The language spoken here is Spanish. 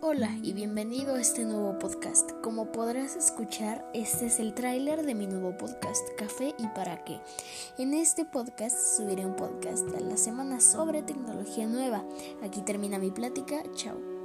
Hola y bienvenido a este nuevo podcast. Como podrás escuchar, este es el tráiler de mi nuevo podcast, Café y para qué. En este podcast subiré un podcast a la semana sobre tecnología nueva. Aquí termina mi plática. Chao.